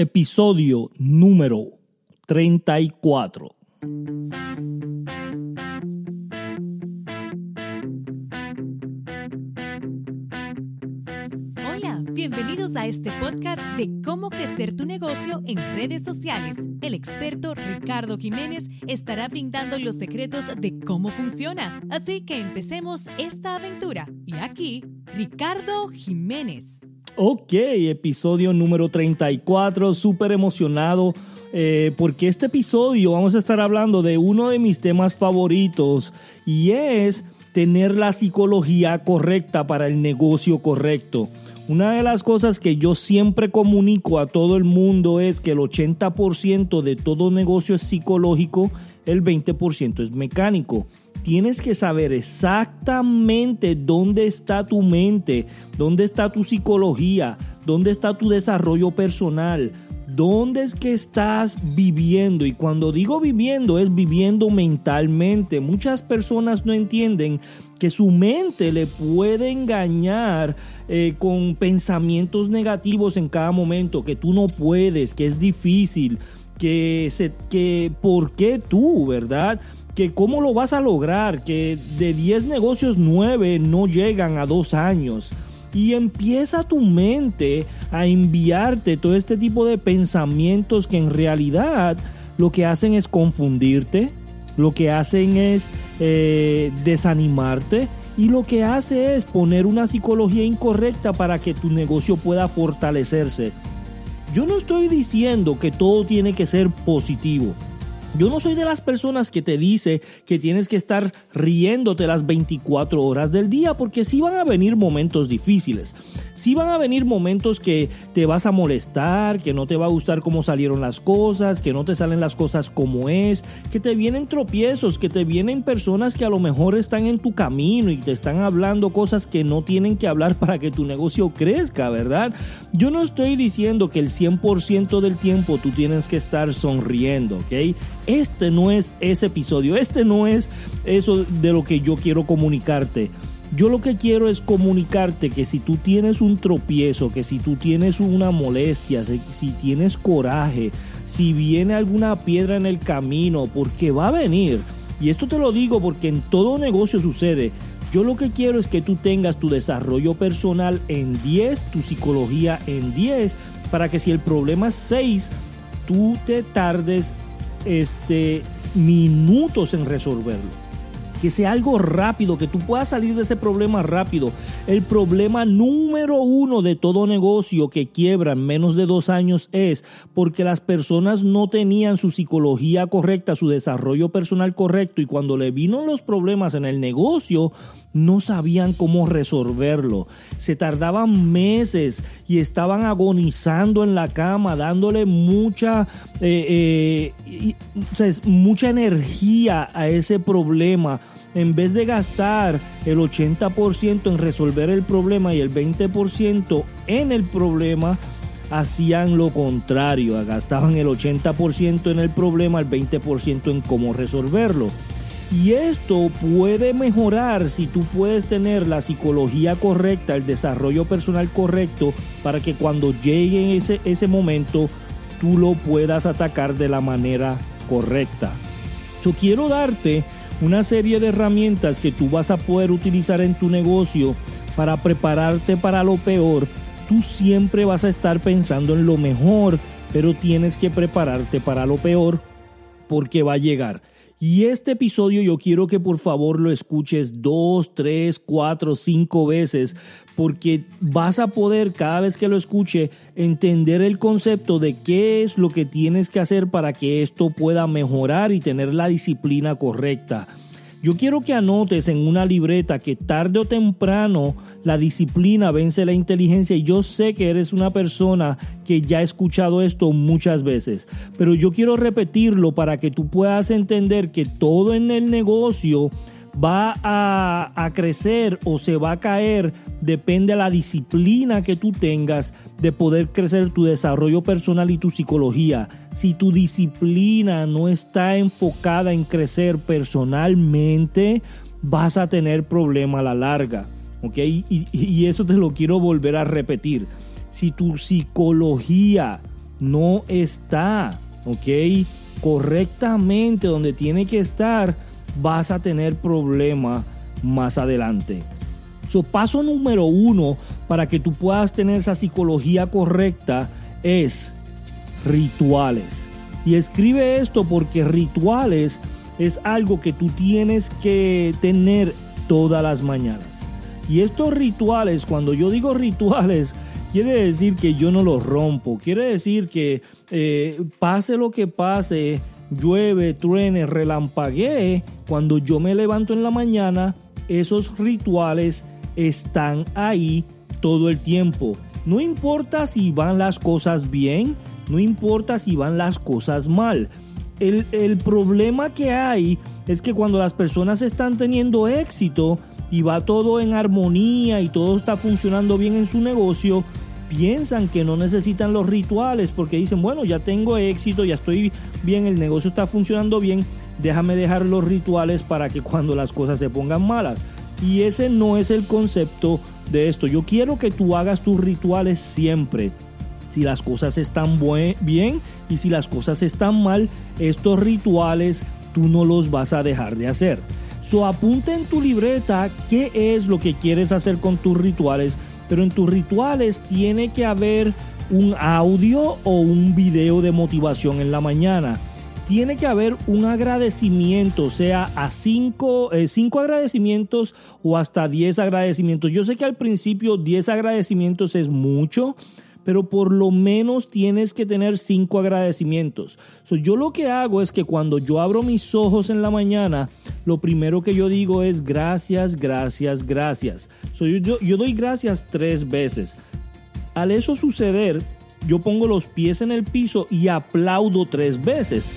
episodio número 34. Hola, bienvenidos a este podcast de cómo crecer tu negocio en redes sociales. El experto Ricardo Jiménez estará brindando los secretos de cómo funciona. Así que empecemos esta aventura. Y aquí, Ricardo Jiménez. Ok, episodio número 34, súper emocionado eh, porque este episodio vamos a estar hablando de uno de mis temas favoritos y es tener la psicología correcta para el negocio correcto. Una de las cosas que yo siempre comunico a todo el mundo es que el 80% de todo negocio es psicológico, el 20% es mecánico tienes que saber exactamente dónde está tu mente, dónde está tu psicología, dónde está tu desarrollo personal, dónde es que estás viviendo. Y cuando digo viviendo es viviendo mentalmente. Muchas personas no entienden que su mente le puede engañar eh, con pensamientos negativos en cada momento, que tú no puedes, que es difícil, que, se, que por qué tú, ¿verdad? Que cómo lo vas a lograr, que de 10 negocios 9 no llegan a 2 años. Y empieza tu mente a enviarte todo este tipo de pensamientos que en realidad lo que hacen es confundirte, lo que hacen es eh, desanimarte y lo que hace es poner una psicología incorrecta para que tu negocio pueda fortalecerse. Yo no estoy diciendo que todo tiene que ser positivo. Yo no soy de las personas que te dice que tienes que estar riéndote las 24 horas del día porque sí van a venir momentos difíciles. Sí van a venir momentos que te vas a molestar, que no te va a gustar cómo salieron las cosas, que no te salen las cosas como es, que te vienen tropiezos, que te vienen personas que a lo mejor están en tu camino y te están hablando cosas que no tienen que hablar para que tu negocio crezca, ¿verdad? Yo no estoy diciendo que el 100% del tiempo tú tienes que estar sonriendo, ¿ok? Este no es ese episodio, este no es eso de lo que yo quiero comunicarte. Yo lo que quiero es comunicarte que si tú tienes un tropiezo, que si tú tienes una molestia, si tienes coraje, si viene alguna piedra en el camino, porque va a venir. Y esto te lo digo porque en todo negocio sucede. Yo lo que quiero es que tú tengas tu desarrollo personal en 10, tu psicología en 10, para que si el problema es 6, tú te tardes este, minutos en resolverlo que sea algo rápido, que tú puedas salir de ese problema rápido. El problema número uno de todo negocio que quiebra en menos de dos años es porque las personas no tenían su psicología correcta, su desarrollo personal correcto y cuando le vino los problemas en el negocio no sabían cómo resolverlo. Se tardaban meses y estaban agonizando en la cama, dándole mucha, eh, eh, mucha energía a ese problema en vez de gastar el 80% en resolver el problema y el 20% en el problema, hacían lo contrario, gastaban el 80% en el problema, el 20% en cómo resolverlo. Y esto puede mejorar si tú puedes tener la psicología correcta, el desarrollo personal correcto, para que cuando llegue ese, ese momento tú lo puedas atacar de la manera correcta. Yo quiero darte una serie de herramientas que tú vas a poder utilizar en tu negocio para prepararte para lo peor. Tú siempre vas a estar pensando en lo mejor, pero tienes que prepararte para lo peor porque va a llegar. Y este episodio yo quiero que por favor lo escuches dos, tres, cuatro, cinco veces, porque vas a poder cada vez que lo escuche entender el concepto de qué es lo que tienes que hacer para que esto pueda mejorar y tener la disciplina correcta. Yo quiero que anotes en una libreta que tarde o temprano la disciplina vence la inteligencia y yo sé que eres una persona que ya ha escuchado esto muchas veces, pero yo quiero repetirlo para que tú puedas entender que todo en el negocio va a, crecer o se va a caer depende de la disciplina que tú tengas de poder crecer tu desarrollo personal y tu psicología. Si tu disciplina no está enfocada en crecer personalmente, vas a tener problema a la larga. y eso te lo quiero volver a repetir. Si tu psicología no está. Correctamente donde tiene que estar, vas a tener problema más adelante. So, paso número uno para que tú puedas tener esa psicología correcta es rituales. Y escribe esto porque rituales es algo que tú tienes que tener todas las mañanas. Y estos rituales, cuando yo digo rituales, quiere decir que yo no los rompo. Quiere decir que eh, pase lo que pase, llueve, truene, relampaguee, cuando yo me levanto en la mañana, esos rituales están ahí todo el tiempo. No importa si van las cosas bien, no importa si van las cosas mal. El, el, problema que hay es que cuando las personas están teniendo éxito y va todo en armonía y todo está funcionando bien en su negocio, piensan que no necesitan los rituales porque dicen, bueno, ya tengo éxito, ya estoy bien, el negocio está funcionando bien, déjame dejar los rituales para que cuando las cosas se pongan malas. Y ese no es el concepto de esto. Yo quiero que tú hagas tus rituales siempre. Si las cosas están bien y si las cosas están mal, estos rituales tú no los vas a dejar de hacer. So apunta en tu libreta qué es lo que quieres hacer con tus rituales pero en tus rituales tiene que haber un audio o un video de motivación en la mañana. Tiene que haber un agradecimiento, sea a cinco, eh, cinco agradecimientos o hasta diez agradecimientos. Yo sé que al principio diez agradecimientos es mucho, pero por lo menos tienes que tener cinco agradecimientos. yo lo que hago es que cuando yo abro mis ojos en la mañana, lo primero que yo digo es gracias, gracias, gracias. yo, yo doy gracias tres veces. Al eso suceder, yo pongo los pies en el piso y aplaudo tres veces.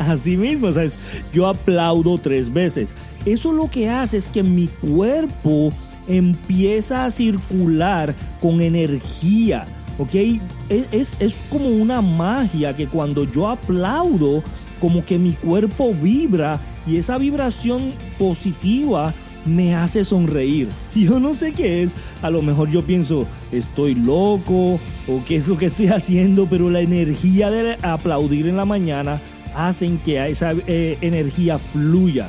Así mismo, ¿sabes? Yo aplaudo tres veces. Eso lo que hace es que mi cuerpo empieza a circular con energía. ¿Ok? Es, es, como una magia que cuando yo aplaudo, como que mi cuerpo vibra y esa vibración positiva me hace sonreír. Yo no sé qué es, a lo mejor yo pienso, estoy loco o qué es lo que estoy haciendo, pero la energía de aplaudir en la mañana hacen que esa eh, energía fluya.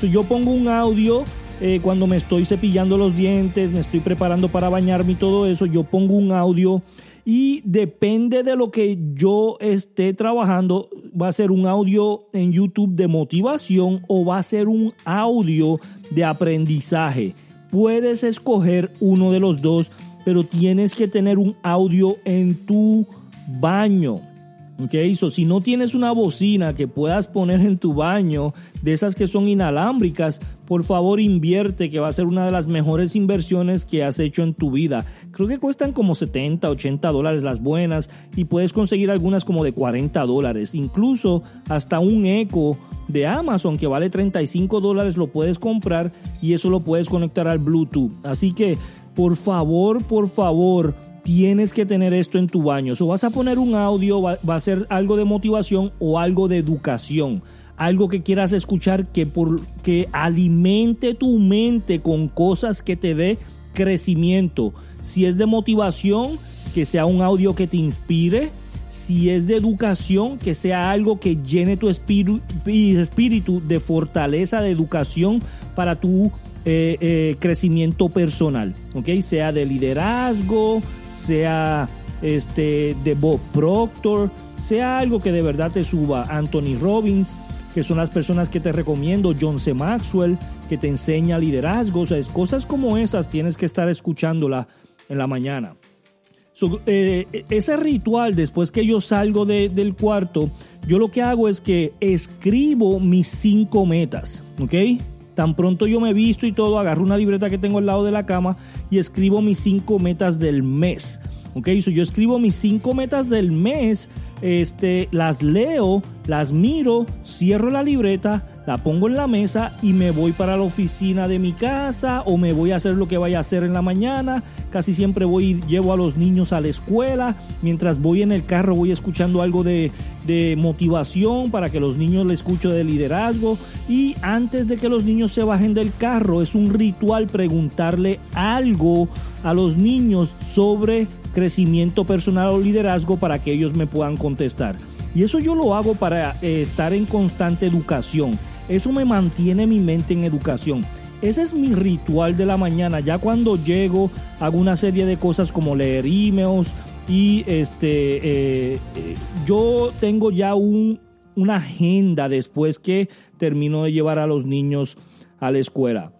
Si yo pongo un audio eh, cuando me estoy cepillando los dientes, me estoy preparando para bañarme y todo eso, yo pongo un audio y depende de lo que yo esté trabajando, va a ser un audio en YouTube de motivación o va a ser un audio de aprendizaje. Puedes escoger uno de los dos, pero tienes que tener un audio en tu baño. Ok, so, si no tienes una bocina que puedas poner en tu baño, de esas que son inalámbricas, por favor invierte, que va a ser una de las mejores inversiones que has hecho en tu vida. Creo que cuestan como 70, 80 dólares las buenas y puedes conseguir algunas como de 40 dólares. Incluso hasta un eco de Amazon que vale 35 dólares lo puedes comprar y eso lo puedes conectar al Bluetooth. Así que, por favor, por favor, tienes que tener esto en tu baño. O vas a poner un audio, va, a ser algo de motivación o algo de educación. Algo que quieras escuchar que, por, que alimente tu mente con cosas que te dé crecimiento. Si es de motivación, que sea un audio que te inspire. Si es de educación, que sea algo que llene tu espíritu, de fortaleza, de educación para tu eh, eh, crecimiento personal, ¿ok? Sea de liderazgo, sea este, de Bob Proctor, sea algo que de verdad te suba. Anthony Robbins, que son las personas que te recomiendo, John C. Maxwell, que te enseña liderazgo, o sea, cosas como esas tienes que estar escuchándola en la mañana. Eh, ese ritual, después que yo salgo del cuarto, yo lo que hago es que escribo mis cinco metas, ¿ok? Tan pronto yo me visto y todo, agarro una libreta que tengo al lado de la cama y escribo mis cinco metas del mes. Ok, so yo escribo mis cinco metas del mes, este, las leo, las miro, cierro la libreta, la pongo en la mesa y me voy para la oficina de mi casa o me voy a hacer lo que vaya a hacer en la mañana. Casi siempre voy y llevo a los niños a la escuela. Mientras voy en el carro voy escuchando algo de, de motivación para que los niños le escucho de liderazgo. Y antes de que los niños se bajen del carro es un ritual preguntarle algo a los niños sobre crecimiento personal o liderazgo para que ellos me puedan contestar. Y eso yo lo hago para eh, estar en constante educación. Eso me mantiene mi mente en educación. Ese es mi ritual de la mañana. Ya cuando llego, hago una serie de cosas como leer emails y este, eh, eh, yo tengo ya un, una agenda después que termino de llevar a los niños a la escuela.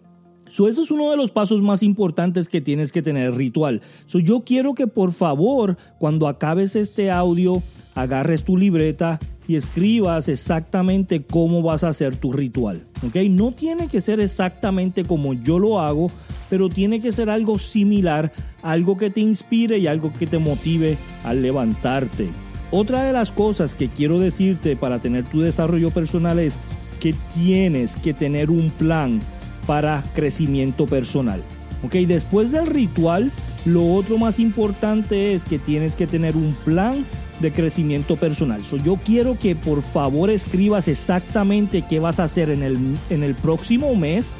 So, eso es uno de los pasos más importantes que tienes que tener ritual. So, yo quiero que por favor, cuando acabes este audio, agarres tu libreta y escribas exactamente cómo vas a hacer tu ritual. ¿ok? No tiene que ser exactamente como yo lo hago, pero tiene que ser algo similar, algo que te inspire y algo que te motive al levantarte. Otra de las cosas que quiero decirte para tener tu desarrollo personal es que tienes que tener un plan para crecimiento personal. ¿ok? Después del ritual, lo otro más importante es que tienes que tener un plan de crecimiento personal. So, yo quiero que por favor escribas exactamente qué vas a hacer en el, en el próximo mes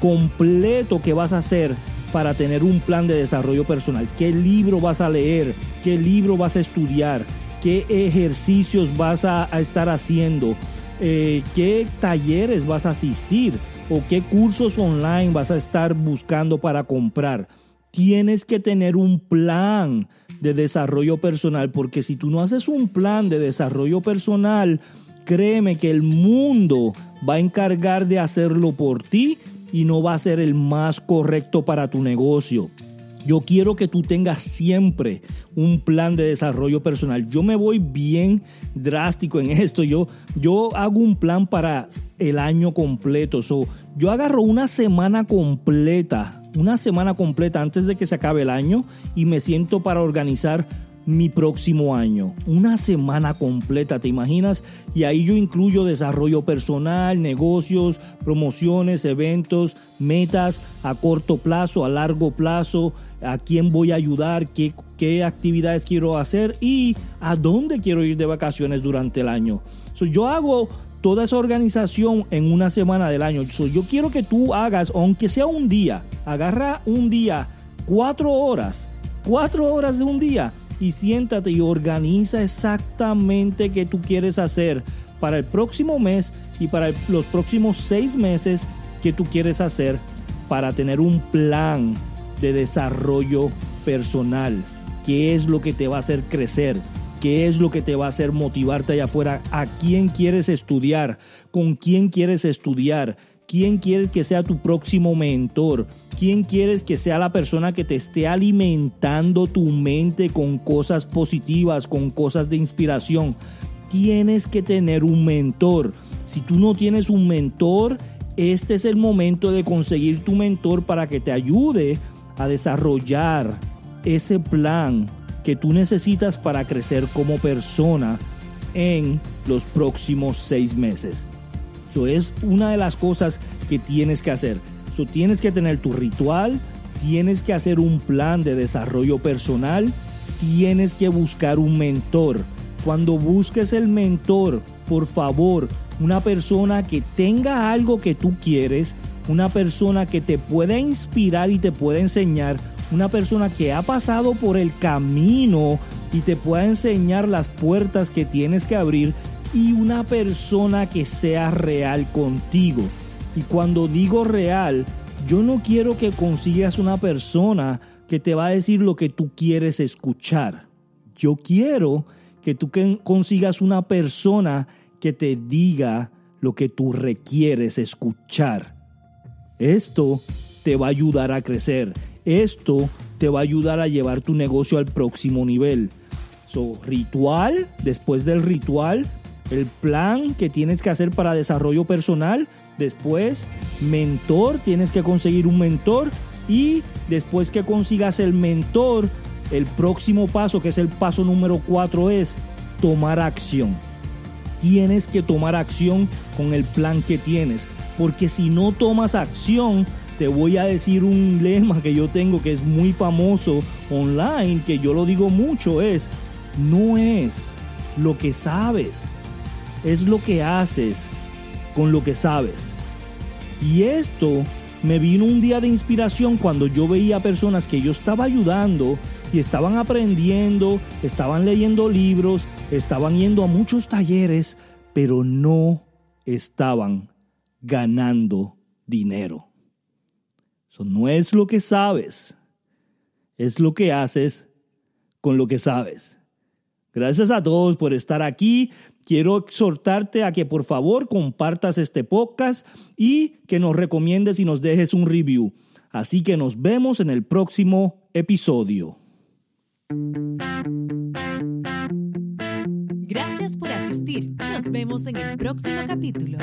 completo que vas a hacer para tener un plan de desarrollo personal. ¿Qué libro vas a leer? ¿Qué libro vas a estudiar? ¿Qué ejercicios vas a, estar haciendo? Eh, ¿Qué talleres vas a asistir? ¿O qué cursos online vas a estar buscando para comprar? Tienes que tener un plan de desarrollo personal, porque si tú no haces un plan de desarrollo personal, créeme que el mundo va a encargar de hacerlo por ti y no va a ser el más correcto para tu negocio. Yo quiero que tú tengas siempre un plan de desarrollo personal. Yo me voy bien drástico en esto. Yo, yo hago un plan para el año completo. yo agarro una semana completa una semana completa antes de que se acabe el año y me siento para organizar mi próximo año. Una semana completa, ¿te imaginas? Y ahí yo incluyo desarrollo personal, negocios, promociones, eventos, metas a corto plazo, a largo plazo, a quién voy a ayudar, qué, qué actividades quiero hacer y a dónde quiero ir de vacaciones durante el año. yo hago toda esa organización en una semana del año. yo quiero que tú hagas, aunque sea un día, agarra un día, cuatro horas, cuatro horas de un día y siéntate y organiza exactamente qué tú quieres hacer para el próximo mes y para los próximos seis meses que tú quieres hacer para tener un plan de desarrollo personal. ¿Qué es lo que te va a hacer crecer? ¿Qué es lo que te va a hacer motivarte allá afuera? ¿A quién quieres estudiar? ¿Con quién quieres estudiar? ¿Quién quieres que sea tu próximo mentor? ¿Quién quieres que sea la persona que te esté alimentando tu mente con cosas positivas, con cosas de inspiración? Tienes que tener un mentor. Si tú no tienes un mentor, este es el momento de conseguir tu mentor para que te ayude a desarrollar ese plan que tú necesitas para crecer como persona en los próximos seis meses. Eso es una de las cosas que tienes que hacer. So, tienes que tener tu ritual, tienes que hacer un plan de desarrollo personal, tienes que buscar un mentor. Cuando busques el mentor, por favor, una persona que tenga algo que tú quieres, una persona que te pueda inspirar y te pueda enseñar, una persona que ha pasado por el camino y te pueda enseñar las puertas que tienes que abrir y una persona que sea real contigo. Y cuando digo real, yo no quiero que consigas una persona que te va a decir lo que tú quieres escuchar. Yo quiero que tú consigas una persona que te diga lo que tú requieres escuchar. Esto te va a ayudar a crecer. Esto te va a ayudar a llevar tu negocio al próximo nivel. So, ritual, después del ritual, el plan que tienes que hacer para desarrollo personal. Después, mentor, tienes que conseguir un mentor. Y después que consigas el mentor, el próximo paso, que es el paso número 4, es tomar acción. Tienes que tomar acción con el plan que tienes. Porque si no tomas acción, te voy a decir un lema que yo tengo que es muy famoso online, que yo lo digo mucho, es, no es lo que sabes, es lo que haces con lo que sabes. Y esto me vino un día de inspiración cuando yo veía personas que yo estaba ayudando y estaban aprendiendo, estaban leyendo libros, estaban yendo a muchos talleres, pero no estaban ganando dinero. No es lo que sabes, es lo que haces con lo que sabes. Gracias a todos por estar aquí. Quiero exhortarte a que por favor compartas este podcast y que nos recomiendes y nos dejes un review. Así que nos vemos en el próximo episodio. Gracias por asistir. Nos vemos en el próximo capítulo.